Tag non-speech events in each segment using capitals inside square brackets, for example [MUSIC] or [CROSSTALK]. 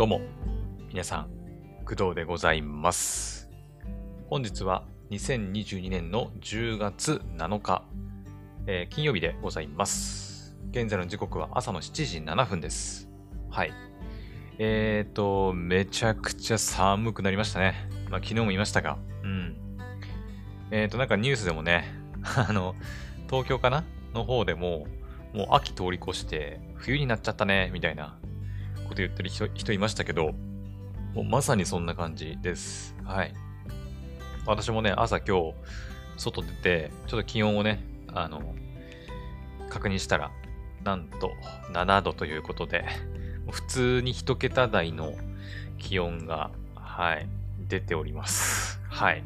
どうも、皆さん、工藤でございます。本日は2022年の10月7日、えー金曜日でございます。現在の時刻は朝の7時7分です。はい。えーと、めちゃくちゃ寒くなりましたね。まあ、昨日も言いましたが、うん。えーと、なんかニュースでもね、[LAUGHS] あの、東京かな？の方でも、もう秋通り越して冬になっちゃったね、みたいなこと言ってる人人いましたけど、もうまさにそんな感じです。はい。私もね、朝今日、外出て、ちょっと気温をね、あの、確認したら、なんと7度ということで、普通に一桁台の気温が、はい、出ております。はい。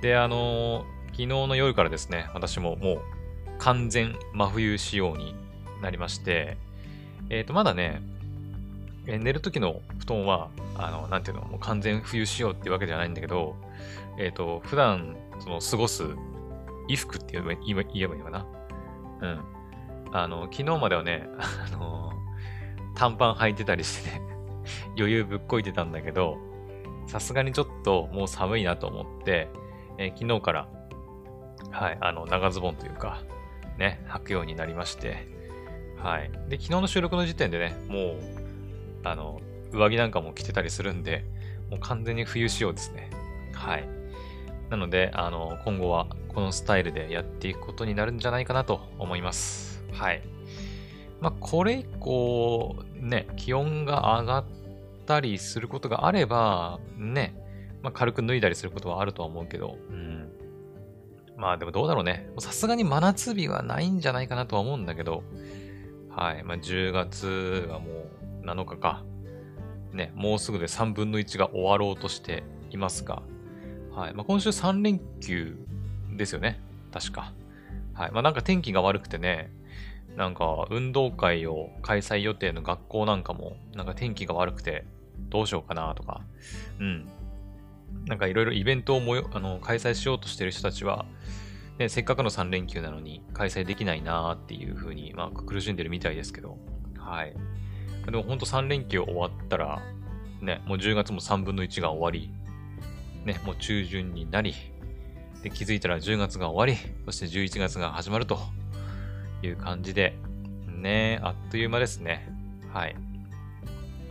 で、あの昨日の夜からですね、私ももう完全真冬仕様になりまして、えっ、と、まだね、え寝る時の布団は、あの、なんていうの、もう完全冬仕様っていうわけじゃないんだけど、えっ、と、普段、その、過ごす衣服って言えば言えば言えばいいのかな？うん。あの、昨日まではね、あの、短パン履いてたりしてね、余裕ぶっこいてたんだけど、さすがにちょっともう寒いなと思って、えー昨日から、はい、あの、長ズボンというか、ね、履くようになりまして、はい。で、昨日の収録の時点でね、もう、あの、上着なんかも着てたりするんで、もう完全に冬仕様ですね。はい。なので、あの、今後はこのスタイルでやっていくことになるんじゃないかなと思います。はい。まあ、これ以降、ね、気温が上がったりすることがあれば、ね、まあ、軽く脱いだりすることはあるとは思うけど、うん。まあでもどうだろうね。さすがに真夏日はないんじゃないかなとは思うんだけど、はい。まあ、10月がもう7日か。ね、もうすぐで3分の1が終わろうとしていますが、はい。まあ、今週3連休ですよね。確か。はい。まあ、なんか天気が悪くてね、なんか運動会を開催予定の学校なんかも、なんか天気が悪くてどうしようかなとか、うん。なんかいろいろイベントをもよあの開催しようとしてる人たちは、ね、せっかくの3連休なのに開催できないなーっていう風に、まあ、苦しんでるみたいですけど、はい。でも本当3連休終わったら、ね、もう10月も3分の1が終わり、ね、もう中旬になり、で、気づいたら10月が終わり、そして11月が始まるという感じで、ね、あっという間ですね。はい。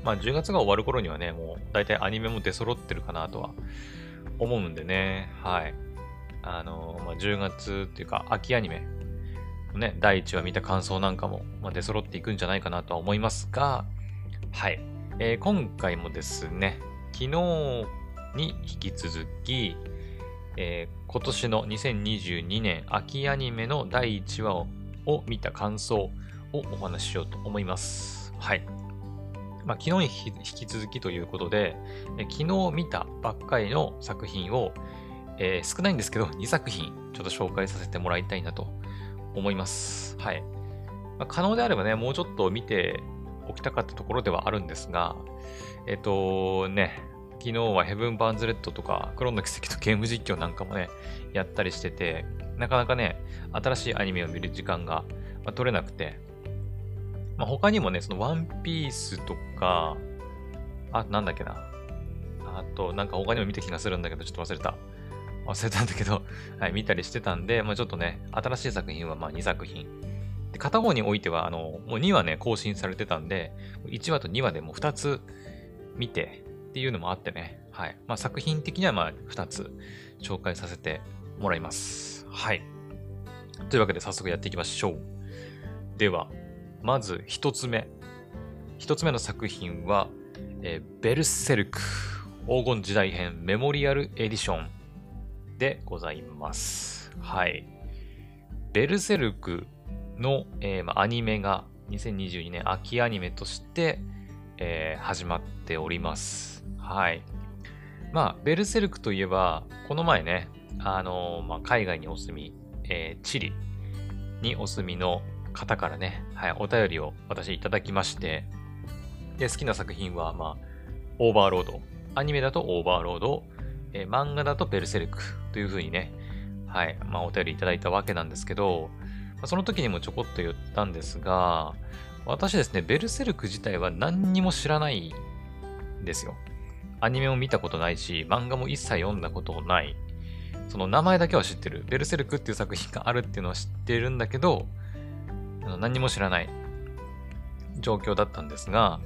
まあ10月が終わる頃にはね、もう大体アニメも出揃ってるかなとは思うんでね、はい。あのまあ、10月っていうか秋アニメね、第1話見た感想なんかも、まあ、出揃っていくんじゃないかなとは思いますが、はい。えー今回もですね、昨日に引き続き、えー今年の2022年秋アニメの第1話をを見た感想をお話ししようと思います。はい。まあ、昨日に引き続きということで、え昨日見たばっかりの作品を、えー少ないんですけど、2作品ちょっと紹介させてもらいたいなと思います。はい。まあ可能であればね、もうちょっと見ておきたかったところではあるんですが、えっ、とね、昨日はヘブン・バーンズ・レッドとか、クローンの奇跡とゲーム実況なんかもね、やったりしてて、なかなかね、新しいアニメを見る時間が、まあ取れなくて、まあ、他にもね、そのワンピースとか、あ、なんだっけな。あと、なんか他にも見た気がするんだけど、ちょっと忘れた。忘れたんだけど、[LAUGHS] はい、見たりしてたんで、まあちょっとね、新しい作品はまあ2作品。で、片方においては、あの、もう2話ね、更新されてたんで、1話と2話でもう2つ見てっていうのもあってね、はい。まあ作品的にはまあ2つ紹介させてもらいます。はい。というわけで早速やっていきましょう。では、まず一つ目。一つ目の作品は、えーベルセルク黄金時代編メモリアルエディションでございます。はい。ベルセルクの、えーまアニメが2022年秋アニメとして、えー始まっております。はい。まあ、ベルセルクといえば、この前ね、あのーまあ、海外にお住み、えーチリにお住みの方からね、はい、お便りを私いただきまして、で、好きな作品は、まあ、オーバーロード。アニメだとオーバーロード、えー漫画だとベルセルクという風にね、はい、まあ、お便りいただいたわけなんですけど、まあその時にもちょこっと言ったんですが、私ですね、ベルセルク自体は何にも知らないんですよ。アニメも見たことないし、漫画も一切読んだことない。その名前だけは知ってる。ベルセルクっていう作品があるっていうのは知ってるんだけど、何も知らない状況だったんですが、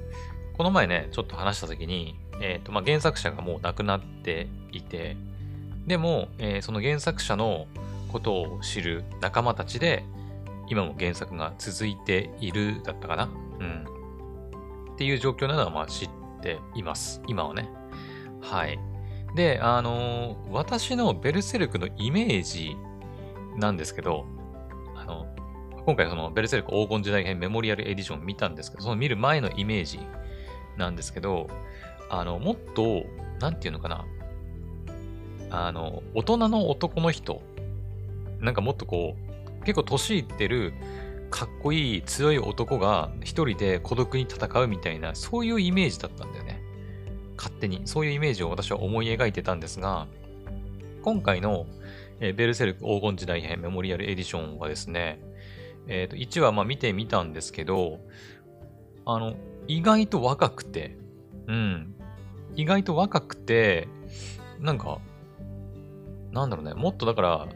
この前ね、ちょっと話した時に、え、ー、と、まあ、原作者がもう亡くなっていて、でも、えー、その原作者のことを知る仲間たちで、今も原作が続いているだったかなうん。っていう状況なのは、まあ知っています。今はね。はい。で、あのー、私のベルセルクのイメージなんですけど、あの、今回そのベルセルク黄金時代編メモリアルエディション見たんですけど、その見る前のイメージなんですけど、あの、もっと、なんていうのかな。あの、大人の男の人、なんかもっとこう、結構年いってる、かっこいい強い男が一人で孤独に戦うみたいな、そういうイメージだったんだよね。勝手に。そういうイメージを私は思い描いてたんですが、今回の、えー、ベルセルク黄金時代編メモリアルエディションはですね、えっ、ー、と、1話まあ見てみたんですけど、あの、意外と若くて、うん。意外と若くて、なんか、なんだろうね、もっとだから、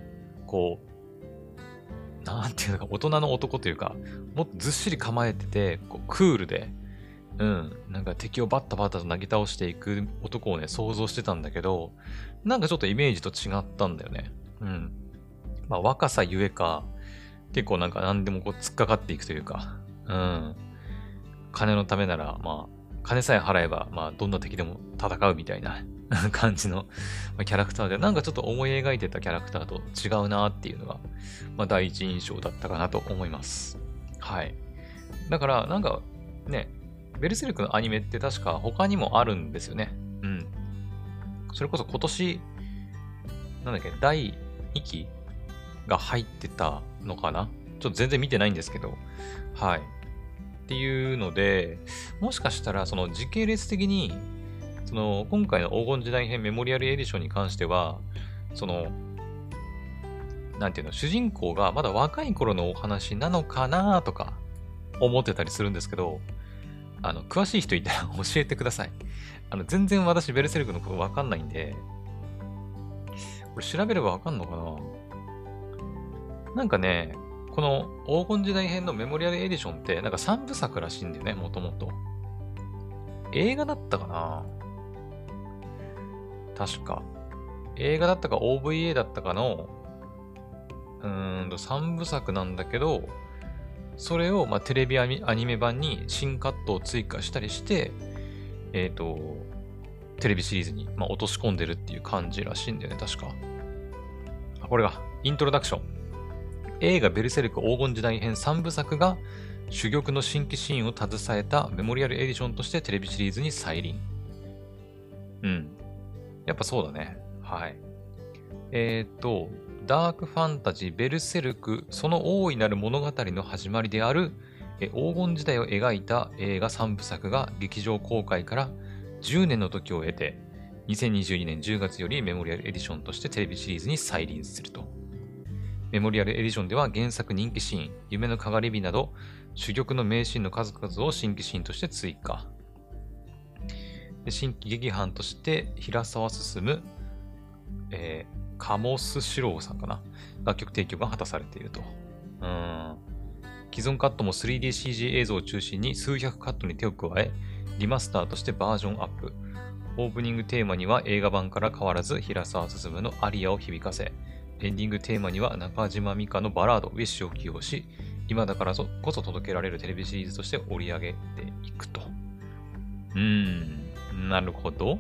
こう、なんていうのか、大人の男というか、もっとずっしり構えてて、こうクールで、うん、なんか敵をバッタバッタと投げ倒していく男をね、想像してたんだけど、なんかちょっとイメージと違ったんだよね。うん。まあ若さゆえか、結構なんか何でもこう突っかかっていくというか、うん。金のためなら、まあ、金さえ払えば、まあ、どんな敵でも戦うみたいな [LAUGHS] 感じのキャラクターで、なんかちょっと思い描いてたキャラクターと違うなっていうのが、まあ、第一印象だったかなと思います。はい。だから、なんか、ね、ベルセルクのアニメって確か他にもあるんですよね。うん。それこそ今年、なんだっけ、第2期が入ってたのかな？ちょっと全然見てないんですけど、はい。っていうので、もしかしたらその時系列的に、その今回の黄金時代編メモリアルエディションに関しては、その、なんていうの、主人公がまだ若い頃のお話なのかなとか思ってたりするんですけど、あの、詳しい人いたら [LAUGHS] 教えてください。あの、全然私ベルセルクのことわかんないんで、これ調べればわかんのかな？なんかね、この黄金時代編のメモリアルエディションって、なんか3部作らしいんだよね、もともと。映画だったかな？確か。映画だったか OVA だったかの、うーんと3部作なんだけど、それを、ま、テレビアニメ版に新カットを追加したりして、えっ、ー、と、テレビシリーズに、ま、落とし込んでるっていう感じらしいんだよね、確か。あ、これが、イントロダクション。映画ベルセルク黄金時代編3部作が珠玉の新規シーンを携えたメモリアルエディションとしてテレビシリーズに再臨。うん。やっぱそうだね。はい。えっ、と、ダークファンタジーベルセルク、その大いなる物語の始まりであるえ黄金時代を描いた映画3部作が劇場公開から10年の時を経て、2022年10月よりメモリアルエディションとしてテレビシリーズに再臨すると。メモリアルエディションでは原作人気シーン、夢のかがり火など、珠玉の名シーンの数々を新規シーンとして追加。で新規劇伴として平沢進、えー、カモスシローさんかな。楽曲提供が果たされていると。うん。既存カットも 3DCG 映像を中心に数百カットに手を加え、リマスターとしてバージョンアップ。オープニングテーマには映画版から変わらず平沢進のアリアを響かせ、エンディングテーマには中島美嘉のバラード、ウィッシュを起用し、今だからこそ届けられるテレビシリーズとして織り上げていくと。うーん、なるほど。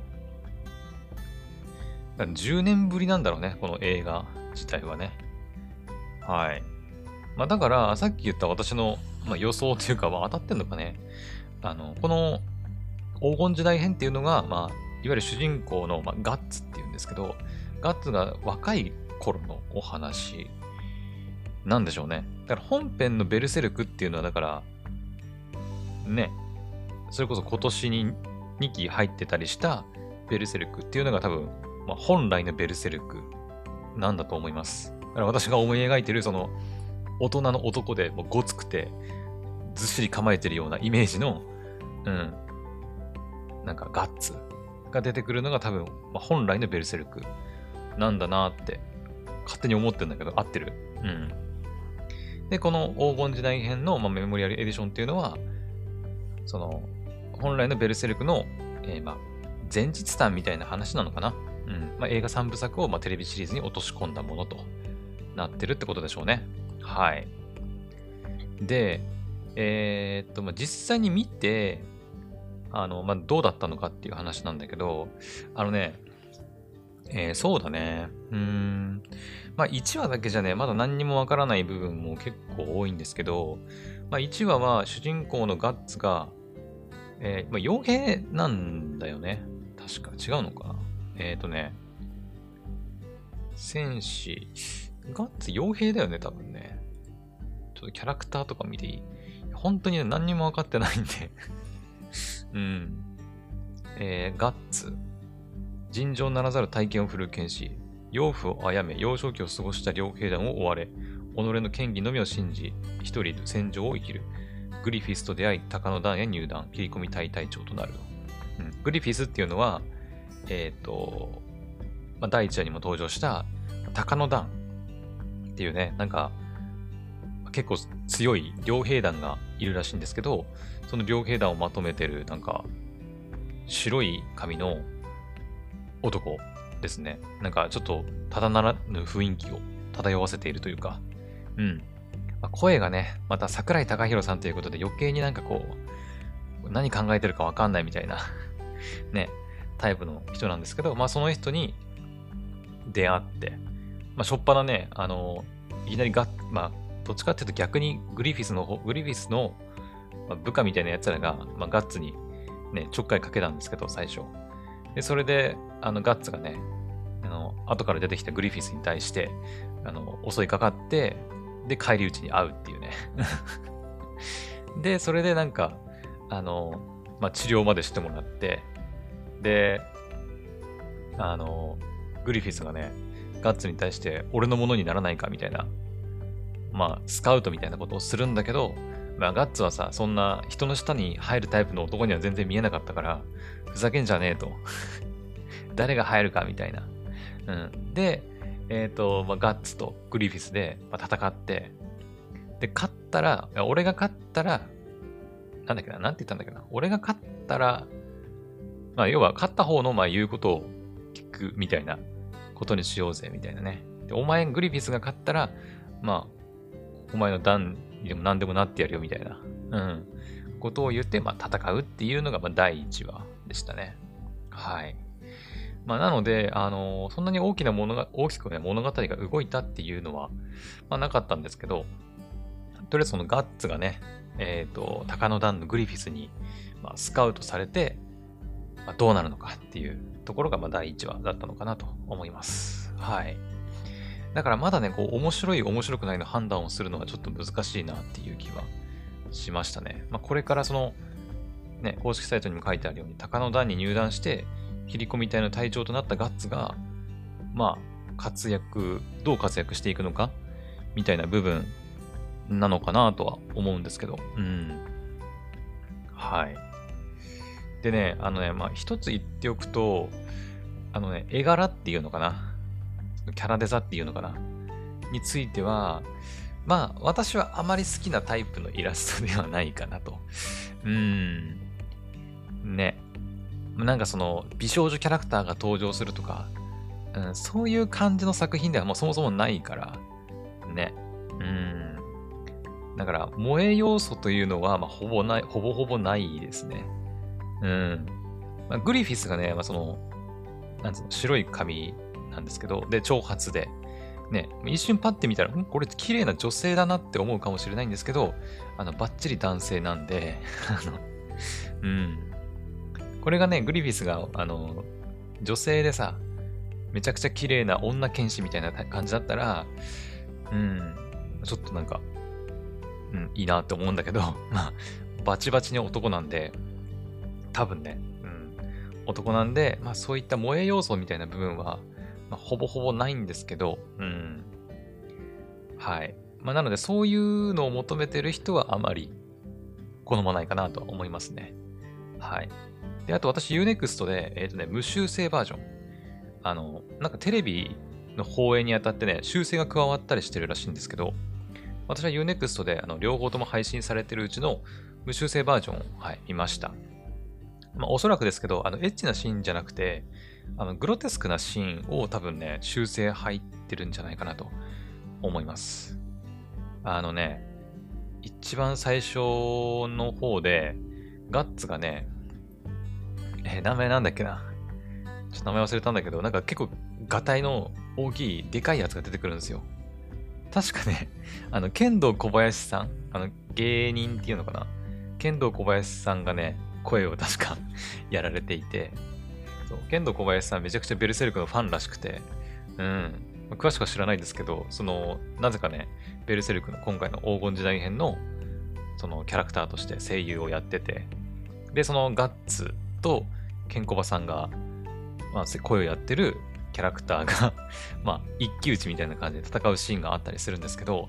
10年ぶりなんだろうね、この映画自体はね。はい。まあだから、さっき言った私の、まあ、予想というか、まあ、当たってんのかね。あの、この黄金時代編っていうのが、まあ、いわゆる主人公の、まあ、ガッツっていうんですけど、ガッツが若い頃のお話なんでしょうね。だから本編のベルセルクっていうのはだから、ね、それこそ今年に2期入ってたりしたベルセルクっていうのが多分、まあ、本来のベルセルクなんだと思います。だから私が思い描いてるその大人の男でもうごつくてずっしり構えてるようなイメージの、うん、なんかガッツが出てくるのが多分、まあ、本来のベルセルクなんだなって勝手に思ってるんだけど、合ってる？うん。で、この黄金時代編の、まあ、メモリアルエディションっていうのは、その、本来のベルセルクの、えー、まあ、前日談みたいな話なのかな？うん。まあ、映画3部作を、まあ、テレビシリーズに落とし込んだものとなってるってことでしょうね。はい。で、えー、っと、まあ、実際に見て、あの、まあ、どうだったのかっていう話なんだけど、あのね、えー、そうだね。うーん。まあ、1話だけじゃね、まだ何にもわからない部分も結構多いんですけど、まあ、1話は主人公のガッツが、えー、まあ、傭兵なんだよね。確か。違うのか。えっ、ー、とね、戦士、ガッツ傭兵だよね、多分ね。ちょっとキャラクターとか見ていい？本当にね、何にも分かってないんで [LAUGHS] うん。えー、ガッツ。尋常ならざる体験を振るう剣士。養父を殺め、幼少期を過ごした両兵団を追われ、己の権威のみを信じ、一人戦場を生きる。グリフィスと出会い、鷹の段へ入団、切り込み隊隊長となる。うん、グリフィスっていうのは、えっ、ー、と、まあ、第一話にも登場した鷹の段っていうね、なんか、結構強い両兵団がいるらしいんですけど、その両兵団をまとめてる、なんか、白い髪の男ですね。なんかちょっとただならぬ雰囲気を漂わせているというか、うん。まあ、声がね、また桜井貴弘さんということで余計になんかこう、何考えてるかわかんないみたいな [LAUGHS] ね、タイプの人なんですけど、まあその人に出会って、まあしょっぱなね、あの、いきなりが、まあどっちかっていうと逆にグリフィスの方、グリフィスの部下みたいな奴らが、まあ、ガッツにね、ちょっかいかけたんですけど、最初。で、それで、あの、ガッツがね、あの、後から出てきたグリフィスに対して、あの、襲いかかって、で、返り討ちに会うっていうね。[LAUGHS] で、それでなんか、あの、まあ、治療までしてもらって、で、あの、グリフィスがね、ガッツに対して、俺のものにならないかみたいな、まあ、スカウトみたいなことをするんだけど、まあ、ガッツはさ、そんな人の下に入るタイプの男には全然見えなかったから、ふざけんじゃねえと。[LAUGHS] 誰が入るかみたいな。うん。で、えっ、ー、と、まあ、ガッツとグリフィスで、まあ、戦って、で、勝ったら、俺が勝ったら、なんだっけな、なんて言ったんだっけな。俺が勝ったら、まあ、要は勝った方の、まあ、言うことを聞くみたいなことにしようぜ、みたいなね。で、お前、グリフィスが勝ったら、まあ、お前の段にでも何でもなってやるよ、みたいな、うん、ことを言って、まあ、戦うっていうのが、まあ、第1話でしたね。はい。まあ、なので、あのー、そんなに大きなものが、大きくね、物語が動いたっていうのは、まあ、なかったんですけど、とりあえずそのガッツがね、えっ、ー、と、高野団のグリフィスに、まあ、スカウトされて、まあ、どうなるのかっていうところが、まあ、第1話だったのかなと思います。はい。だからまだね、こう、面白い、面白くないの判断をするのはちょっと難しいなっていう気はしましたね。まあ、これからその、ね、公式サイトにも書いてあるように、高野団に入団して、切り込み隊の隊長となったガッツが、まあ、活躍、どう活躍していくのか、みたいな部分なのかなとは思うんですけど、うん。はい。でね、あのね、まあ、一つ言っておくと、あのね、絵柄っていうのかな。キャラデザっていうのかな。については、まあ、私はあまり好きなタイプのイラストではないかなと。うん。ね。なんかその、美少女キャラクターが登場するとか、うん、そういう感じの作品ではもうそもそもないから、ね。うん。だから、萌え要素というのは、まあ、ほぼない、ほぼほぼないですね。うん。まあ、グリフィスがね、まあ、その、なんつうの、白い髪なんですけど、で、長髪で、ね、一瞬パッて見たら、ん？これ綺麗な女性だなって思うかもしれないんですけど、あの、バッチリ男性なんで、[LAUGHS] あの、うん。これがね、グリフィスが、あの、女性でさ、めちゃくちゃ綺麗な女剣士みたいな感じだったら、うん、ちょっとなんか、うん、いいなって思うんだけど、[LAUGHS] まあ、バチバチに男なんで、多分ね、うん、男なんで、まあそういった萌え要素みたいな部分は、まあ、ほぼほぼないんですけど、うん。はい。まあなのでそういうのを求めてる人はあまり好まないかなと思いますね。はい。で、あと私 Unext で、えっ、とね、無修正バージョン。あの、なんかテレビの放映にあたってね、修正が加わったりしてるらしいんですけど、私は Unext であの両方とも配信されてるうちの無修正バージョンを、はい、見ました。まあ、おそらくですけど、あの、エッチなシーンじゃなくて、あの、グロテスクなシーンを多分ね、修正入ってるんじゃないかなと思います。あのね、一番最初の方で、ガッツがね、えー、名前なんだっけな。ちょっと名前忘れたんだけど、なんか結構、ガタイの大きい、でかいやつが出てくるんですよ。確かね、[LAUGHS] あの、剣道小林さん、あの、芸人っていうのかな。剣道小林さんがね、声を確か [LAUGHS] やられていて、そう、剣道小林さんめちゃくちゃベルセルクのファンらしくて、うん。詳しくは知らないですけど、その、なぜかね、ベルセルクの今回の黄金時代編の、そのキャラクターとして声優をやってて、で、そのガッツとケンコバさんが、まあ、声をやってるキャラクターが [LAUGHS] まあ、一騎打ちみたいな感じで戦うシーンがあったりするんですけど、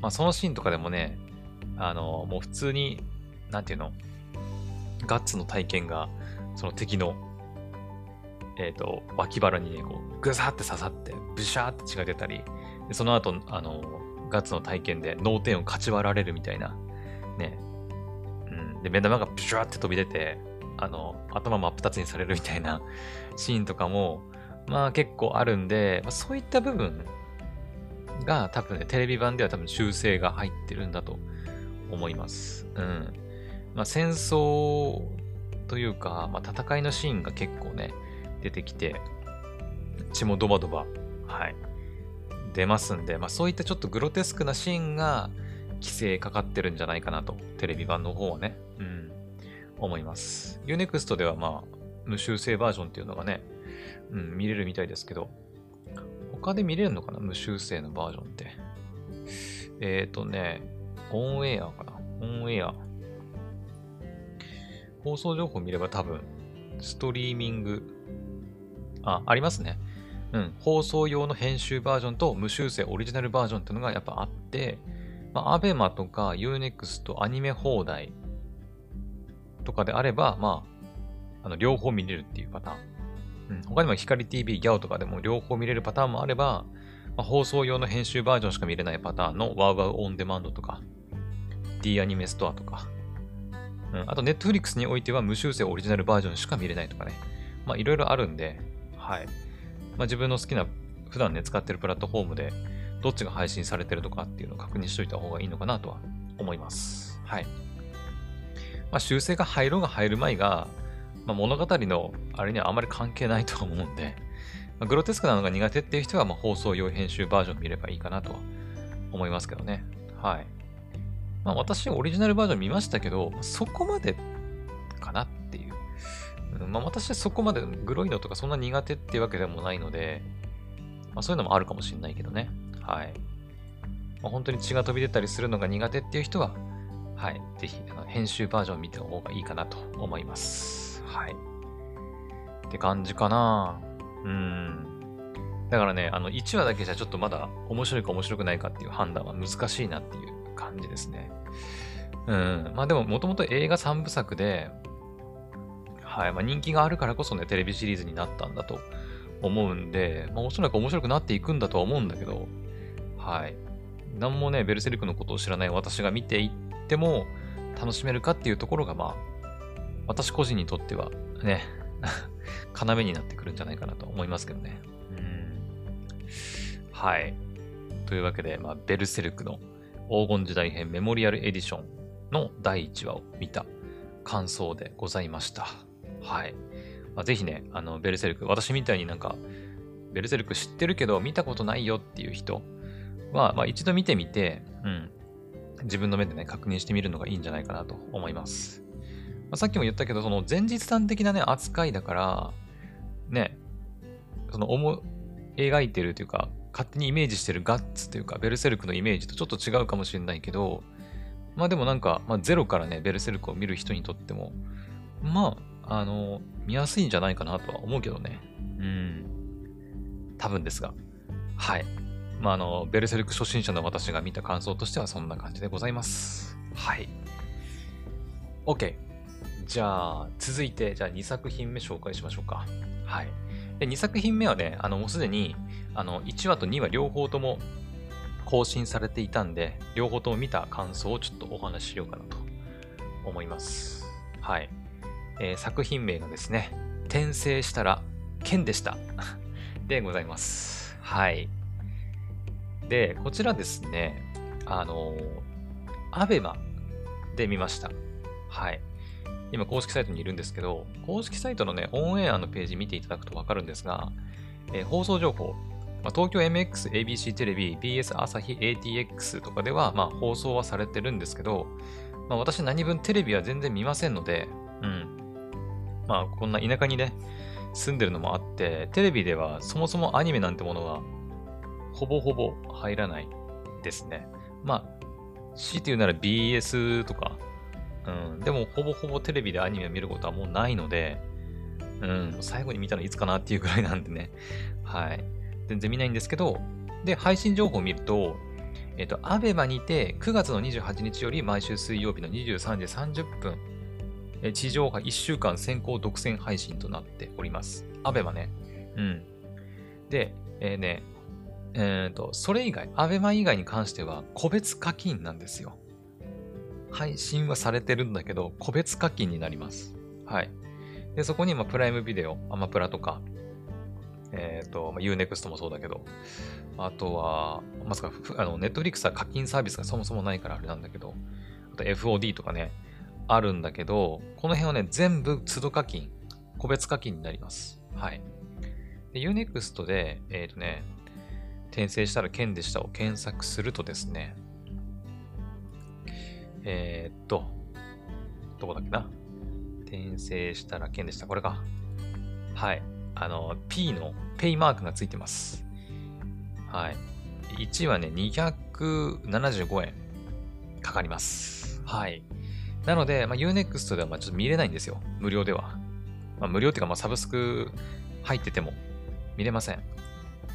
まあ、そのシーンとかでもね、あの、もう普通に、なんていうの、ガッツの体験が、その敵の、えっ、ー、と、脇腹にね、こう、ぐさって刺さって、ブシャーって血が出たり、その後、あの、ガッツの体験で脳天をかち割られるみたいな、ね。うん。で、目玉がブシャーって飛び出て、あの、頭真っ二つにされるみたいな [LAUGHS] シーンとかも、まあ結構あるんで、まあ、そういった部分が多分ね、テレビ版では多分修正が入ってるんだと思います。うん。まあ、戦争というか、まあ、戦いのシーンが結構ね、出てきて、血もドバドバ、はい、出ますんで、まあ、そういったちょっとグロテスクなシーンが規制かかってるんじゃないかなと、テレビ版の方はね、うん、思います。Unext ではまあ、無修正バージョンっていうのがね、うん、見れるみたいですけど、他で見れるのかな？無修正のバージョンって。えっ、ー、とね、オンエアかな？オンエア。放送情報見れば多分、ストリーミング、あ、ありますね。うん、放送用の編集バージョンと無修正オリジナルバージョンっていうのがやっぱあって、まあ、アベマとか Unext アニメ放題とかであれば、まあ、あの両方見れるっていうパターン。うん、他にも光 TV、ギャオとかでも両方見れるパターンもあれば、まあ、放送用の編集バージョンしか見れないパターンのワウワウオンデマンドとか、D アニメストアとか、うん、あと、ネットフリックスにおいては無修正オリジナルバージョンしか見れないとかね。まあ、いろいろあるんで、はい。まあ、自分の好きな、普段ね、使ってるプラットフォームで、どっちが配信されてるとかっていうのを確認しといた方がいいのかなとは思います。はい。まあ、修正が入ろうが入る前が、まあ、物語のあれにはあまり関係ないと思うんで、まあ、グロテスクなのが苦手っていう人は、まあ、放送用編集バージョン見ればいいかなとは思いますけどね。はい。まあ私オリジナルバージョン見ましたけど、そこまでかなっていう。まあ私はそこまでグロいのとかそんな苦手っていうわけでもないので、まあそういうのもあるかもしれないけどね。はい。まあ、本当に血が飛び出たりするのが苦手っていう人は、はい。ぜひ、編集バージョン見た方がいいかなと思います。はい。って感じかなうん。だからね、あの、1話だけじゃちょっとまだ面白いか面白くないかっていう判断は難しいなっていう感じですね。うん。まあでも、もともと映画3部作で、はい。まあ人気があるからこそね、テレビシリーズになったんだと思うんで、まあおそらく面白くなっていくんだとは思うんだけど、はい。なんもね、ベルセルクのことを知らない私が見ていっても楽しめるかっていうところが、まあ、私個人にとってはね、[LAUGHS] 要になってくるんじゃないかなと思いますけどね。うん。はい。というわけで、まあ、ベルセルクの黄金時代編メモリアルエディションの第1話を見た感想でございました。はい。まあ、ぜひね、あの、ベルセルク、私みたいになんか、ベルセルク知ってるけど見たことないよっていう人は、まあ一度見てみて、うん、自分の目でね、確認してみるのがいいんじゃないかなと思います。まあ、さっきも言ったけど、その前日談的なね、扱いだから、ね、その思、描いてるというか、勝手にイメージしてるガッツというか、ベルセルクのイメージとちょっと違うかもしれないけど、まあでもなんか、まあ、ゼロからね、ベルセルクを見る人にとっても、まあ、あの、見やすいんじゃないかなとは思うけどね。うん。多分ですが。はい。まあ、あの、ベルセルク初心者の私が見た感想としてはそんな感じでございます。はい。OK。じゃあ、続いて、じゃあ2作品目紹介しましょうか。はい。で、2作品目はね、あの、もうすでに、あの、1話と2話両方とも更新されていたんで、両方とも見た感想をちょっとお話ししようかなと思います。はい。えー、作品名がですね、転生したら剣でした。[LAUGHS] でございます。はい。で、こちらですね、あのアベマで見ました。はい。今、公式サイトにいるんですけど、公式サイトのね、オンエアのページ見ていただくとわかるんですが、えー、放送情報、まあ、東京 MX、ABC テレビ、BS 朝日 ATX とかでは、まあ、放送はされてるんですけど、まあ、私何分テレビは全然見ませんので、うん。まあ、こんな田舎にね、住んでるのもあって、テレビではそもそもアニメなんてものは、ほぼほぼ入らないですね。まあ、強いて言うなら BS とか、うん、でもほぼほぼテレビでアニメを見ることはもうないので、うん、最後に見たのいつかなっていうぐらいなんでね、はい。全然見ないんですけど、で、配信情報を見ると、えっ、と、アベマにて9月の28日より毎週水曜日の23時30分、え地上波1週間先行独占配信となっております。アベマね。うん。で、えー、ね、えっ、ー、と、それ以外、アベマ以外に関しては個別課金なんですよ。配信はされてるんだけど、個別課金になります。はい。で、そこに、まプライムビデオ、アマプラとか、えっ、ー、と、まあ、Unext もそうだけど、あとは、まさか、あの、ネットフリックスは課金サービスがそもそもないからあれなんだけど、あと FOD とかね、あるんだけど、この辺はね、全部都度課金、個別課金になります。はい。で、Unext で、えっ、ー、とね、転生したら剣でしたを検索するとですね、えー、っと、どこだっけな？転生したら剣でした。これか。はい。あの、P のペイマークがついてます。はい。1はね、275円かかります。はい。なので、まあ、Unext ではまあちょっと見れないんですよ。無料では。まあ、無料っていうか、まあ、サブスク入ってても見れません。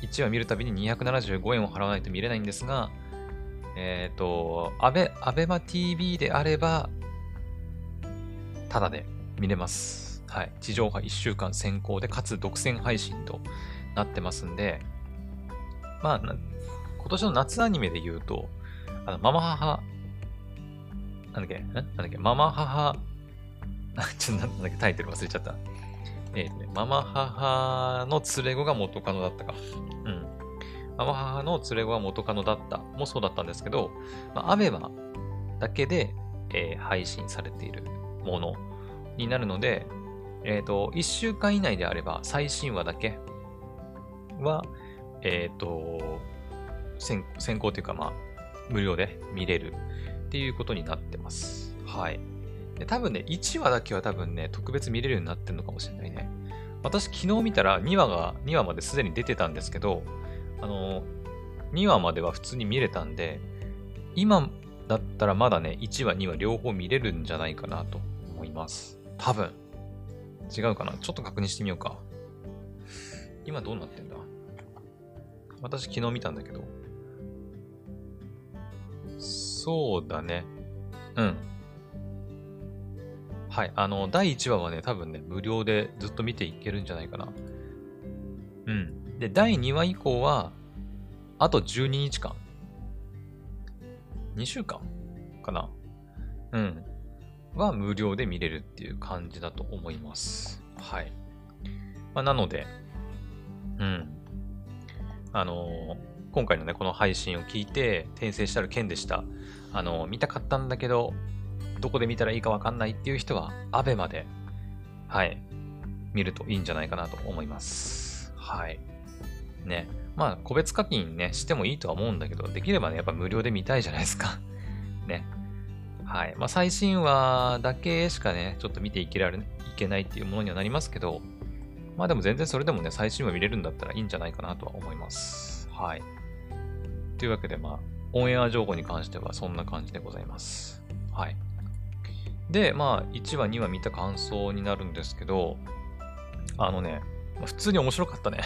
1話見るたびに275円を払わないと見れないんですが、えっ、ー、と、アベ、アベマ TV であれば、ただで見れます。はい。地上波1週間先行で、かつ独占配信となってますんで、まあ、今年の夏アニメで言うと、あの、ママ母、なんだっけなんだっけママ母、[LAUGHS] ちょっとなんだっけタイトル忘れちゃった。えー、ね、ママ母の連れ子が元カノだったか。うん。ママ母の連れ子が元カノだったもそうだったんですけど、まあ、アベマだけで、えー、配信されているものになるので、えっ、ー、と、1週間以内であれば最新話だけは、えっ、と先、先行というか、まあ、無料で見れるっていうことになってます。はい。で多分ね、1話だけは多分ね、特別見れるようになってるのかもしれないね。私昨日見たら2話が、2話まですでに出てたんですけど、あの、2話までは普通に見れたんで、今だったらまだね、1話、2話両方見れるんじゃないかなと思います。多分。違うかな？ちょっと確認してみようか。今どうなってんだ？私昨日見たんだけど。そうだね。うん。はい。あの、第1話はね、多分ね、無料でずっと見ていけるんじゃないかな。うん。で、第2話以降は、あと12日間。2週間かな。うん。は無料で見れるっていう感じだと思います。はい。まあ、なので、うん。あのー、今回のね、この配信を聞いて、転生したら剣でした。あのー、見たかったんだけど、どこで見たらいいかわかんないっていう人は、アベまで、はい、見るといいんじゃないかなと思います。はい。ね。まあ、個別課金ね、してもいいとは思うんだけど、できればね、やっぱ無料で見たいじゃないですか。[LAUGHS] ね。はい。まあ、最新話だけしかね、ちょっと見ていけられ、いけないっていうものにはなりますけど、まあでも全然それでもね、最新話見れるんだったらいいんじゃないかなとは思います。はい。というわけで、まあ、オンエア情報に関してはそんな感じでございます。はい。で、まあ、1話、2話見た感想になるんですけど、あのね、普通に面白かったね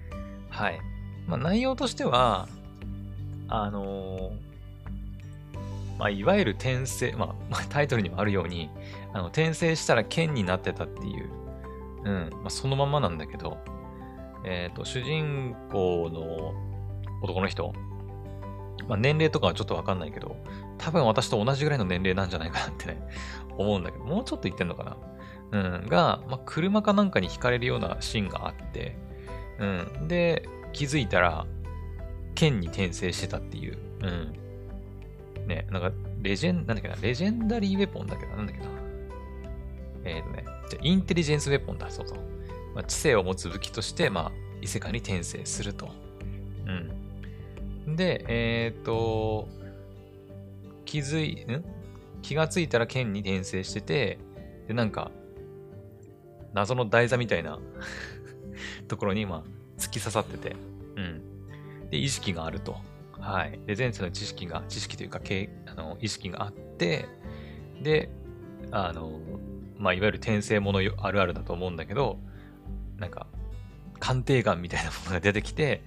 [LAUGHS] はい。まあ、内容としては、あのー、まあ、いわゆる転生、まあ、タイトルにもあるように、あの、転生したら剣になってたっていう、うん、まあ、そのままなんだけど、えっ、ー、と、主人公の男の人、まあ、年齢とかはちょっとわかんないけど、多分私と同じぐらいの年齢なんじゃないかなってね、思うんだけど、もうちょっと言ってんのかな？うん、が、まあ、車かなんかに惹かれるようなシーンがあって、うん。で、気づいたら、剣に転生してたっていう。うん。ね、なんか、レジェン、なんだっけな、レジェンダリーウェポンだけど、なんだっけな？えっ、ー、とね、じゃインテリジェンスウェポンだ、そうそう。まあ、知性を持つ武器として、まあ、異世界に転生すると。うん。で、えっ、ー、と、気づい、ん？気がついたら剣に転生してて、で、なんか、謎の台座みたいな [LAUGHS] ところに、まあ、突き刺さってて、うん。で、意識があると。はい。で、前世の知識が、知識というか、あの意識があって、で、あの、まあ、いわゆる転生ものあるあるだと思うんだけど、なんか、鑑定眼みたいなものが出てきて、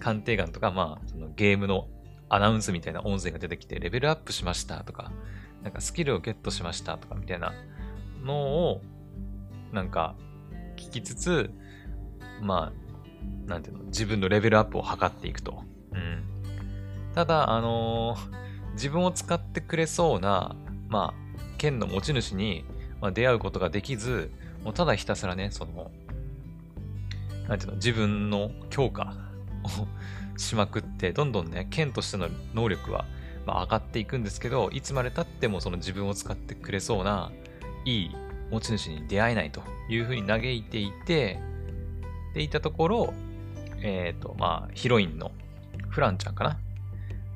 鑑定眼とか、まあ、そのゲームのアナウンスみたいな音声が出てきて、レベルアップしましたとか、なんかスキルをゲットしましたとかみたいなのを、なんか、聞きつつ、まあ、なんていうの、自分のレベルアップを図っていくと。うん。ただ、あのー、自分を使ってくれそうな、まあ、剣の持ち主に、まあ、出会うことができず、もうただひたすらね、その、なんていうの、自分の強化 [LAUGHS] しまくって、どんどんね、剣としての能力は、まあ、上がっていくんですけど、いつまで経ってもその自分を使ってくれそうな、いい持ち主に出会えないというふうに嘆いていて、でいたところ、えっ、ー、と、まあ、ヒロインのフランちゃんかな？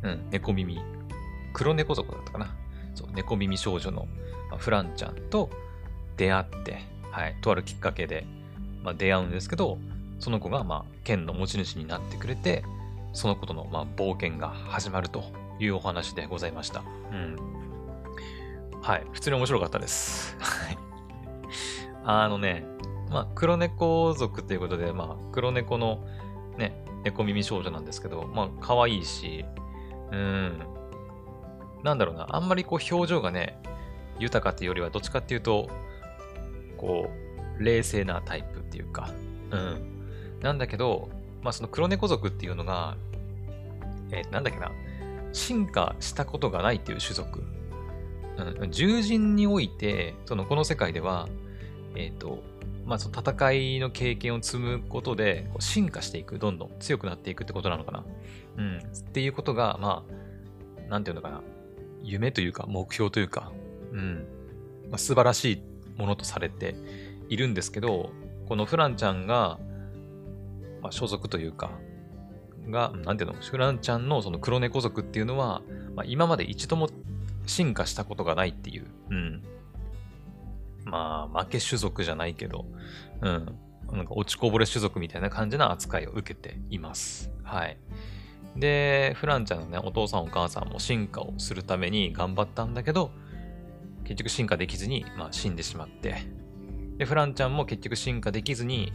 うん、猫耳。黒猫族だったかな？そう、猫耳少女の、フランちゃんと出会って、はい、とあるきっかけで、まあ、出会うんですけど、その子が、まあ、剣の持ち主になってくれて、そのことの、まあ、冒険が始まるというお話でございました。うん。はい。普通に面白かったです。はい。あのね、まあ、黒猫族ということで、まあ、黒猫のね、猫耳少女なんですけど、まあ、可愛いし、うん、なんだろうな、あんまりこう表情がね、豊かっていうよりは、どっちかっていうと、こう、冷静なタイプっていうか、うん。なんだけど、まあ、その黒猫族っていうのが、えー、なんだっけな、進化したことがないっていう種族。うん、獣人において、そのこの世界では、えっ、ー、と、まあ、その戦いの経験を積むことで、こう進化していく、どんどん強くなっていくってことなのかな。うん。っていうことが、まあ、なんていうのかな。夢というか、目標というか、うん。まあ、素晴らしいものとされているんですけど、このフランちゃんが、まあ、所属というか、が、なんていうの、フランちゃんのその黒猫族っていうのは、まあ、今まで一度も進化したことがないっていう、うん。まあ、負け種族じゃないけど、うん。なんか落ちこぼれ種族みたいな感じな扱いを受けています。はい。で、フランちゃんのね、お父さんお母さんも進化をするために頑張ったんだけど、結局進化できずに、まあ、死んでしまって、で、フランちゃんも結局進化できずに、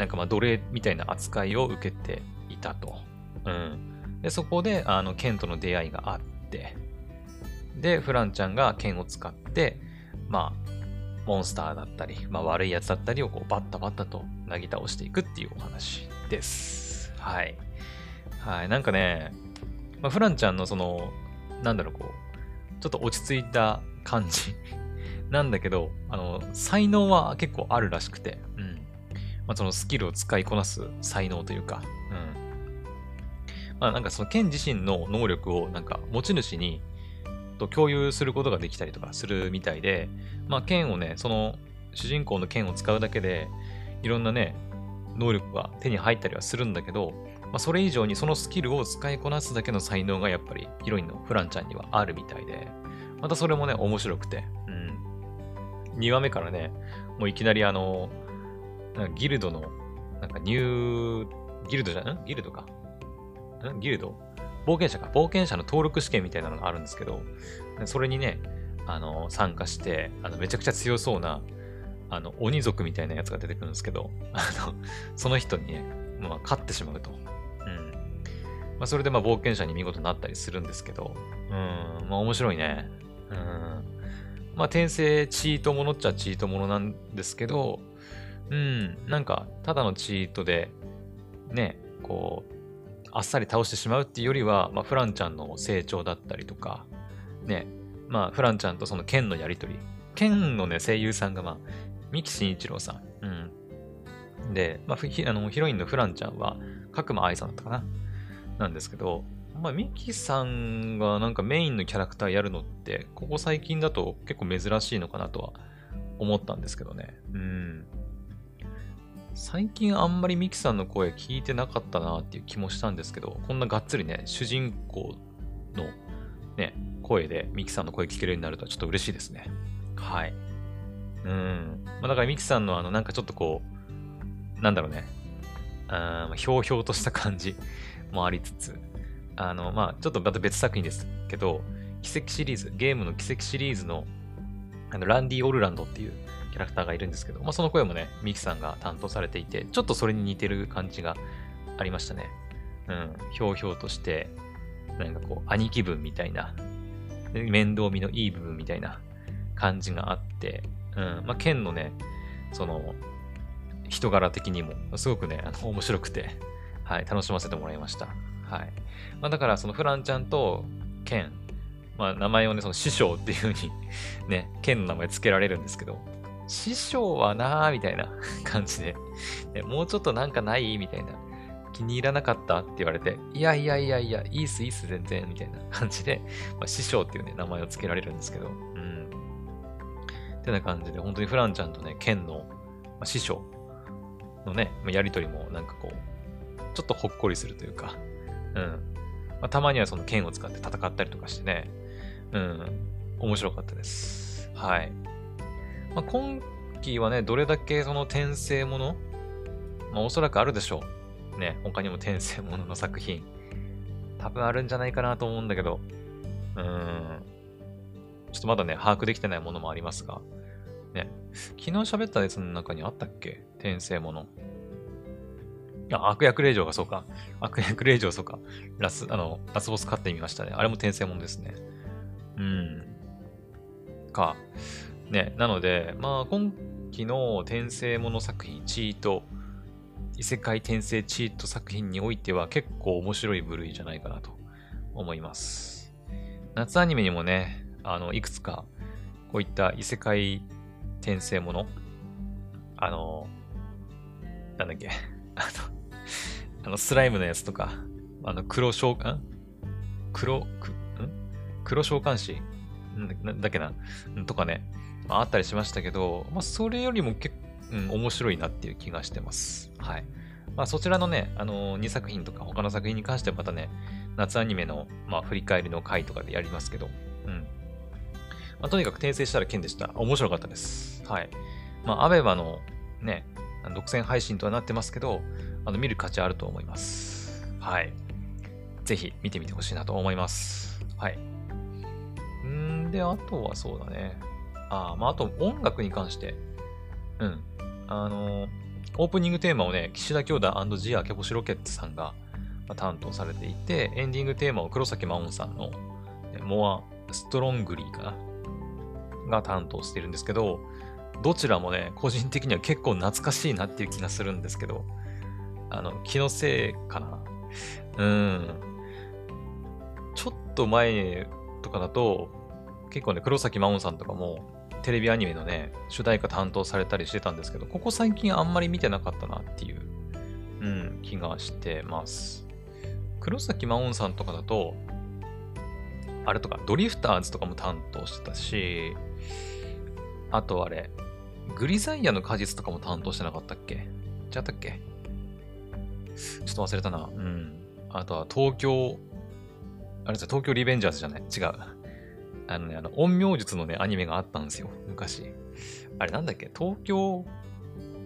なんかまあ奴隷みたいな扱いを受けていたと。うん。で、そこで、あの、ケンとの出会いがあって、で、フランちゃんが剣を使って、まあ、モンスターだったり、まあ、悪いやつだったりをこうバッタバッタとなぎ倒していくっていうお話です。はい。はい。なんかね、まあ、フランちゃんのその、なんだろう、こう、ちょっと落ち着いた感じなんだけど、あの、才能は結構あるらしくて、まあ、そのスキルを使いこなす才能というか、うん。まあ、なんかその剣自身の能力をなんか持ち主にと共有することができたりとかするみたいで、まあ、剣をね、その主人公の剣を使うだけで、いろんなね、能力が手に入ったりはするんだけど、まあ、それ以上にそのスキルを使いこなすだけの才能がやっぱりヒロインのフランちゃんにはあるみたいで、またそれもね、面白くて、うん。2話目からね、もういきなりあの、なんかギルドの、なんかニュー、ギルドじゃん？ギルドか。ん？ギルド？冒険者か、冒険者の登録試験みたいなのがあるんですけど、それにね、あの、参加して、あの、めちゃくちゃ強そうな、あの、鬼族みたいなやつが出てくるんですけど、あの、その人にね、まあ、勝ってしまうと。うん。まあ、それでまあ冒険者に見事になったりするんですけど、うん、まあ面白いね。うん。まあ転生チートものっちゃチートものなんですけど、うん、なんか、ただのチートで、ね、こう、あっさり倒してしまうっていうよりは、まあ、フランちゃんの成長だったりとか、ね、まあ、フランちゃんとその剣のやりとり。剣のね、声優さんが、まあ、三木慎一郎さん。うん。で、まあ、あのヒロインのフランちゃんは、角間愛さんだったかな。なんですけど、まあ、ミキさんがなんかメインのキャラクターやるのって、ここ最近だと結構珍しいのかなとは思ったんですけどね。うん。最近あんまりミキさんの声聞いてなかったなっていう気もしたんですけど、こんながっつりね、主人公のね、声でミキさんの声聞けるようになるとちょっと嬉しいですね。はい。うん。まあ、だからミキさんのあの、なんかちょっとこう、なんだろうね、あひょうひょうとした感じ [LAUGHS] もありつつ、あの、まあちょっとまた別作品ですけど、奇跡シリーズ、ゲームの奇跡シリーズの、あの、ランディ・オルランドっていうキャラクターがいるんですけど、まあ、その声もね、ミキさんが担当されていて、ちょっとそれに似てる感じがありましたね。うん、ひょうひょうとして、なんかこう、兄貴分みたいな、面倒見のいい部分みたいな感じがあって、うん、まあ、剣のね、その、人柄的にも、すごくね、あの面白くて、はい、楽しませてもらいました。はい。まあ、だから、そのフランちゃんと剣、まあ、名前をね、その師匠っていう風にね、剣の名前付けられるんですけど、師匠はなーみたいな [LAUGHS] 感じで、ね、もうちょっとなんかないみたいな。気に入らなかったって言われて、いやいやいやいや、いいっすいいっす全然、みたいな [LAUGHS] 感じで、まあ、師匠っていうね、名前を付けられるんですけど、うん。ってな感じで、本当にフランちゃんとね、ケンの、まあ、師匠のね、まあ、やりとりもなんかこう、ちょっとほっこりするというか、うん。まあ、たまにはその剣を使って戦ったりとかしてね、うん、面白かったです。はい。まあ、今期はね、どれだけその転生もの、まあ、おそらくあるでしょう。ね、他にも転生ものの作品、多分あるんじゃないかなと思うんだけど、うーん。ちょっとまだね、把握できてないものもありますが、ね、昨日喋ったやつの中にあったっけ？転生もの。あ、悪役令嬢がそうか。悪役令嬢そうか。ラス、あの、ラスボス買ってみましたね。あれも転生ものですね。うん。か。ね、なので、まあ、今期の転生もの作品、チート、異世界転生チート作品においては結構面白い部類じゃないかなと思います。夏アニメにもね、あの、いくつか、こういった異世界転生もの、あの、なんだっけ、[LAUGHS] あの、あのスライムのやつとか、あの、黒召喚、黒、く、ん？黒召喚師？なんだっけな？とかね、まあ、あったりしましたけど、まあ、それよりも結構、うん、面白いなっていう気がしてます。はい。まあ、そちらのね、あのー、2作品とか他の作品に関してはまたね、夏アニメの、まあ、振り返りの回とかでやりますけど、うん。まあ、とにかく転生したら剣でした。面白かったです。はい。まあ、アベマのね、独占配信とはなってますけど、あの、見る価値あると思います。はい。ぜひ見てみてほしいなと思います。はい。んで、あとはそうだね。あまあ、あと音楽に関して、うん。あのー、オープニングテーマをね、岸田兄弟ジアケボシロケットさんが担当されていて、エンディングテーマを黒崎真音さんの、モア・ストロングリーかなが担当してるんですけど、どちらもね、個人的には結構懐かしいなっていう気がするんですけど、あの、気のせいかな。うん。ちょっと前とかだと、結構ね、黒崎真音さんとかも、テレビアニメのね、主題歌担当されたりしてたんですけど、ここ最近あんまり見てなかったなっていう、うん、気がしてます。黒崎真音さんとかだと、あれとか、ドリフターズとかも担当してたし、あとあれ、グリザイアの果実とかも担当してなかったっけ？違ったっけ？ちょっと忘れたな。うん。あとは東京、あれです東京リベンジャーズじゃない？違う。あのね、あの、陰陽術のね、アニメがあったんですよ、昔。あれなんだっけ？東京、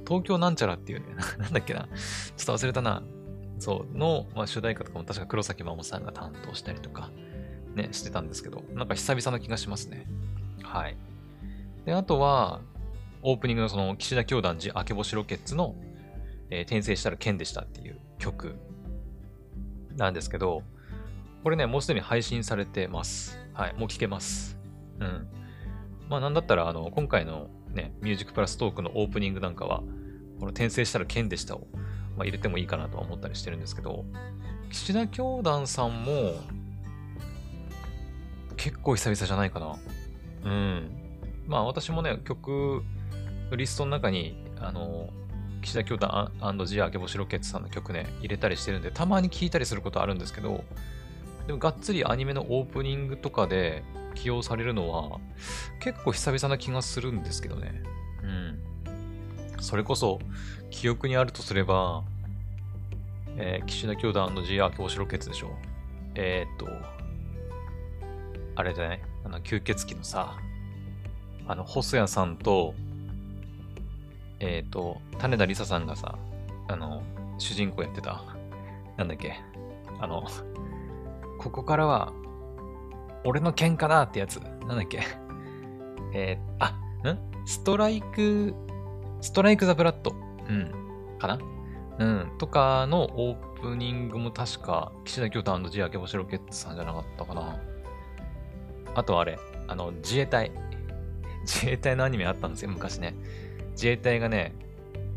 東京なんちゃらっていうね、[LAUGHS] なんだっけな？ちょっと忘れたな。そう、の、まあ、主題歌とかも確か黒崎真音さんが担当したりとか、ね、してたんですけど、なんか久々な気がしますね。はい。で、あとは、オープニングのその、岸田教団寺明け星ロケッツの、えー、転生したら剣でしたっていう曲なんですけど、これね、もうすでに配信されてます。はい、もう聞けます。うん。まあ、なんだったら、あの、今回のね、ミュージックプラストークのオープニングなんかは、この転生したら剣でしたを、まあ、入れてもいいかなとは思ったりしてるんですけど、岸田教団さんも、結構久々じゃないかな。うん。まあ私もね、曲、リストの中に、あの、岸田教団ジア・明星ロケッツさんの曲ね、入れたりしてるんで、たまに聴いたりすることあるんですけど、でもがっつりアニメのオープニングとかで起用されるのは、結構久々な気がするんですけどね。うん。それこそ、記憶にあるとすれば、えー、岸田教団 &G 明星ロケッツでしょ。えー、っと、あれじゃないあの、吸血鬼のさ、あの、細谷さんと、えっ、ー、と、種田理沙さんがさ、あの、主人公やってた、なんだっけ、あの、ここからは、俺の剣かなってやつ、なんだっけ、[LAUGHS] えー、あ、ん？ストライク、ストライク・ザ・ブラッド、うん、かな？うん、とかのオープニングも確か、岸田京太ジアケボシロケッツさんじゃなかったかな。あとあれ、あの、自衛隊。[LAUGHS] 自衛隊のアニメあったんですよ、昔ね。自衛隊がね、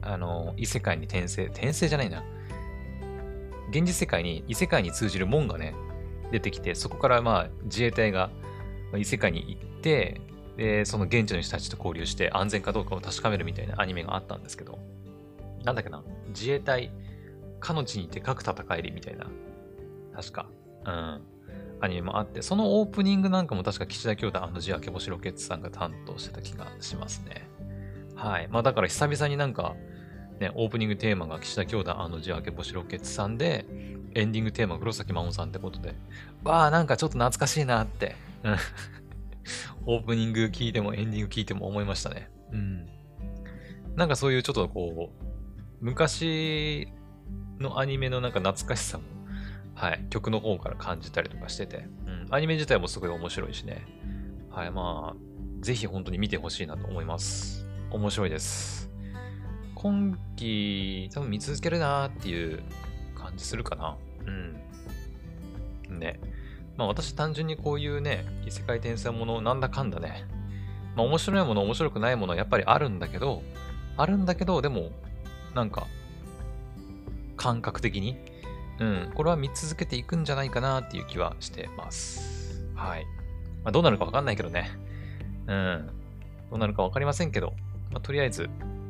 あの、異世界に転生、転生じゃないな。現実世界に、異世界に通じる門がね、出てきて、そこからまあ自衛隊が異世界に行って、で、その現地の人たちと交流して安全かどうかを確かめるみたいなアニメがあったんですけど、なんだっけな、自衛隊、かの地にて各戦えりみたいな、確か、うん、アニメもあって、そのオープニングなんかも確か岸田兄弟ジアケボシロケッツさんが担当してた気がしますね。はい。まあだから久々になんか、ね、オープニングテーマが岸田兄弟ジアケボシロケッツさんで、エンディングテーマ黒崎真央さんってことで、わあ、なんかちょっと懐かしいなって、[LAUGHS] オープニング聞いてもエンディング聞いても思いましたね。うん。なんかそういうちょっとこう、昔のアニメのなんか懐かしさもはい、曲の方から感じたりとかしてて、うん、アニメ自体もすごい面白いしね。はい、まあ、ぜひ本当に見てほしいなと思います。面白いです。今季、多分見続けるなーっていう感じするかな。うん。ね。まあ私単純にこういうね、異世界転生ものなんだかんだね。まあ面白いもの、面白くないものやっぱりあるんだけど、あるんだけど、でも、なんか、感覚的に、うん、これは見続けていくんじゃないかなっていう気はしてます。はい。まあ、どうなるかわかんないけどね。うん。どうなるかわかりませんけど、まあ、とりあえず、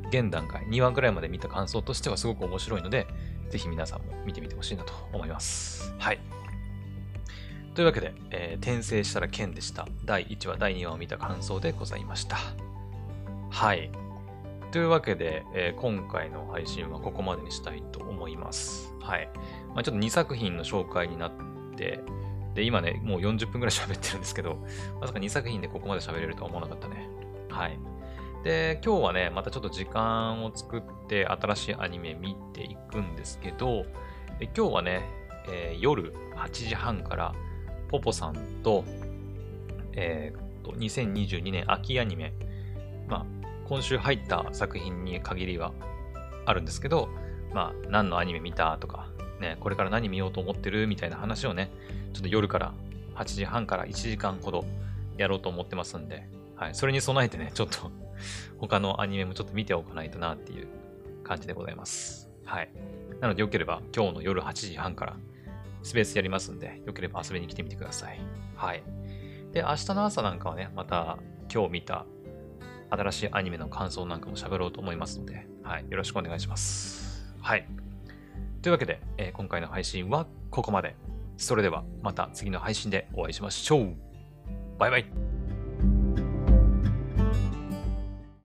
現段階、2話ぐらいまで見た感想としてはすごく面白いので、ぜひ皆さんも見てみてほしいなと思います。はい。というわけで、えー、転生したら剣でした。第1話、第2話を見た感想でございました。はい。というわけで、えー、今回の配信はここまでにしたいと思います。はい。まあ、ちょっと2作品の紹介になって、で、今ね、もう40分くらい喋ってるんですけど、まさか2作品でここまで喋れるとは思わなかったね。はい。で、今日はね、またちょっと時間を作って新しいアニメ見ていくんですけど、今日はね、えー、夜8時半からポポさんと、えー、と2022年秋アニメ、まあ、今週入った作品に限りはあるんですけど、まあ、何のアニメ見たとか、ね、これから何見ようと思ってるみたいな話をね、ちょっと夜から8時半から1時間ほどやろうと思ってますんで、はい、それに備えてね、ちょっと他のアニメもちょっと見ておかないとなっていう感じでございます。はい。なのでよければ今日の夜8時半からスペースやりますんで、よければ遊びに来てみてください。はい。で、明日の朝なんかはね、また今日見た新しいアニメの感想なんかも喋ろうと思いますので、はい。よろしくお願いします。はい。というわけで、えー、今回の配信はここまで。それではまた次の配信でお会いしましょう。バイバイ。